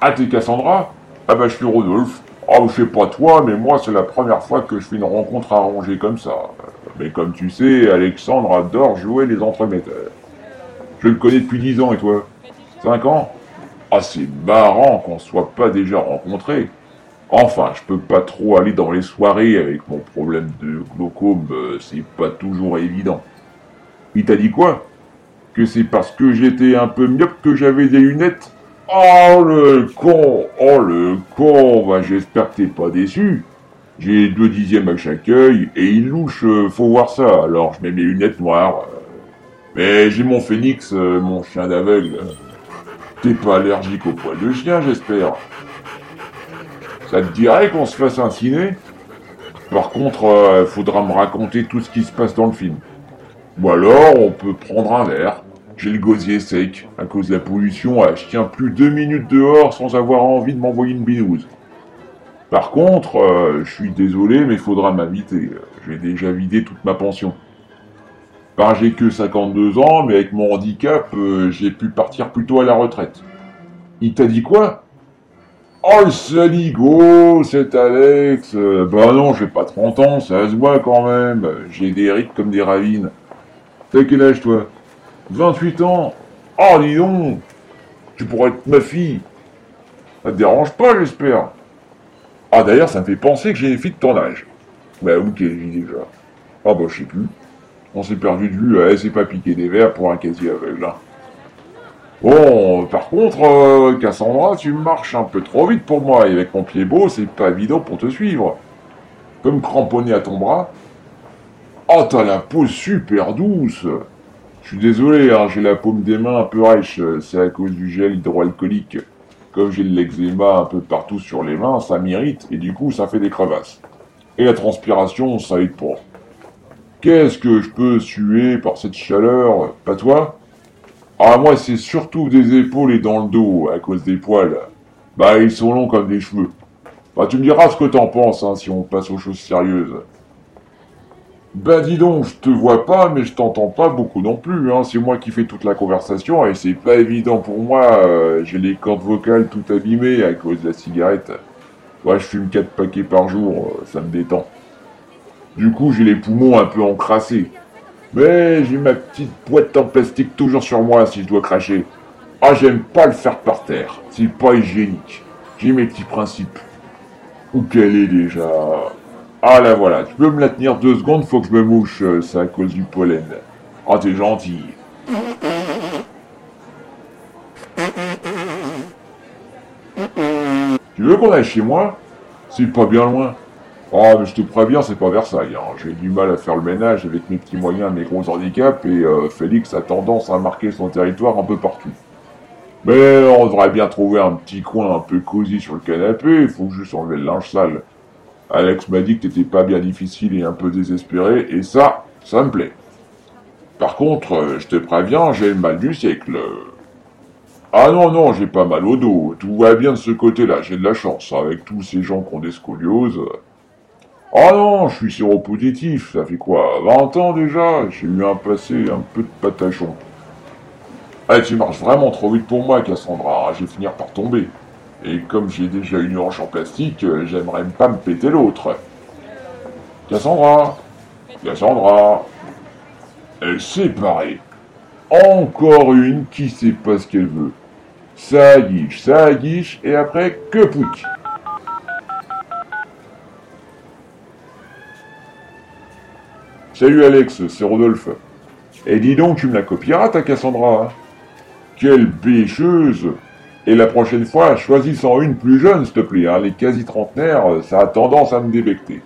Ah, t'es Cassandra? Ah bah je suis Rodolphe. Oh, je sais pas toi, mais moi c'est la première fois que je fais une rencontre arrangée comme ça. Mais comme tu sais, Alexandre adore jouer les entremetteurs. Je le connais depuis 10 ans et toi? 5 ans? Ah c'est marrant qu'on soit pas déjà rencontrés. Enfin, je peux pas trop aller dans les soirées avec mon problème de glaucome, euh, c'est pas toujours évident. Il t'a dit quoi? Que c'est parce que j'étais un peu myope que j'avais des lunettes? Oh le con Oh le con bah, J'espère que t'es pas déçu. J'ai deux dixièmes à chaque œil et il louche, euh, faut voir ça. Alors je mets mes lunettes noires. Mais j'ai mon phénix, euh, mon chien d'aveugle. T'es pas allergique au poil de chien, j'espère. Ça te dirait qu'on se fasse un ciné? Par contre, euh, faudra me raconter tout ce qui se passe dans le film. Ou alors, on peut prendre un verre. J'ai le gosier sec. À cause de la pollution, je tiens plus deux minutes dehors sans avoir envie de m'envoyer une binouse. Par contre, euh, je suis désolé, mais faudra m'inviter. J'ai déjà vidé toute ma pension. Ben, j'ai que 52 ans, mais avec mon handicap, euh, j'ai pu partir plus tôt à la retraite. Il t'a dit quoi? Oh le saligo, c'est Alex. Bah non, j'ai pas 30 ans, ça se voit quand même. J'ai des rides comme des ravines. T'as quel âge toi? 28 ans Oh dis Tu pourrais être ma fille. Ça te dérange pas, j'espère. Ah d'ailleurs, ça me fait penser que j'ai une fille de ton âge. Bah ok, j'ai déjà? Ah bah je sais plus. On s'est perdu de vue, elle s'est pas piqué des verres pour un casier aveugle. hein. Bon, par contre, euh, Cassandra, tu marches un peu trop vite pour moi, et avec mon pied beau, c'est pas évident pour te suivre. Peux me cramponner à ton bras Oh, t'as la peau super douce Je suis désolé, hein, j'ai la paume des mains un peu rêche, euh, c'est à cause du gel hydroalcoolique. Comme j'ai de l'eczéma un peu partout sur les mains, ça m'irrite, et du coup, ça fait des crevasses. Et la transpiration, ça aide pas. Qu'est-ce que je peux suer par cette chaleur? Pas toi? Ah, moi, c'est surtout des épaules et dans le dos, à cause des poils. Bah, ils sont longs comme des cheveux. Bah, tu me diras ce que t'en penses, hein, si on passe aux choses sérieuses. Ben dis donc, je te vois pas, mais je t'entends pas beaucoup non plus, hein. C'est moi qui fais toute la conversation et c'est pas évident pour moi. euh, J'ai les cordes vocales tout abîmées à cause de la cigarette. Ouais, je fume 4 paquets par jour, euh, ça me détend. Du coup, j'ai les poumons un peu encrassés. Mais j'ai ma petite boîte en plastique toujours sur moi si je dois cracher. Ah, j'aime pas le faire par terre. C'est pas hygiénique. J'ai mes petits principes. Où qu'elle est déjà Ah là voilà, tu peux me la tenir deux secondes, faut que je me mouche, euh, c'est à cause du pollen. Ah, t'es gentil. Tu veux qu'on aille chez moi? C'est pas bien loin. Ah, mais je te préviens, c'est pas Versailles. hein. J'ai du mal à faire le ménage avec mes petits moyens, mes gros handicaps, et euh, Félix a tendance à marquer son territoire un peu partout. Mais on devrait bien trouver un petit coin un peu cosy sur le canapé, il faut juste enlever le linge sale. Alex m'a dit que t'étais pas bien difficile et un peu désespéré, et ça, ça me plaît. Par contre, euh, je te préviens, j'ai le mal du siècle. Ah non, non, j'ai pas mal au dos, tout va bien de ce côté-là, j'ai de la chance, avec tous ces gens qui ont des scolioses. Ah non, je suis séropositif, ça fait quoi 20 ans déjà? J'ai eu un passé un peu de patachon. Ah, tu marches vraiment trop vite pour moi, Cassandra, je vais finir par tomber. Et comme j'ai déjà une hanche en plastique, euh, j'aimerais pas me péter l'autre. Cassandra Cassandra Elle s'est. Encore une qui sait pas ce qu'elle veut. Ça guiche, ça guiche, et après, que pouic Salut Alex, c'est Rodolphe. Et dis donc, tu me la copieras ta Cassandra hein? Quelle bêcheuse Et la prochaine fois, choisis-en une plus jeune, s'il te plaît. hein. Les quasi-trentenaires, ça a tendance à me débecter.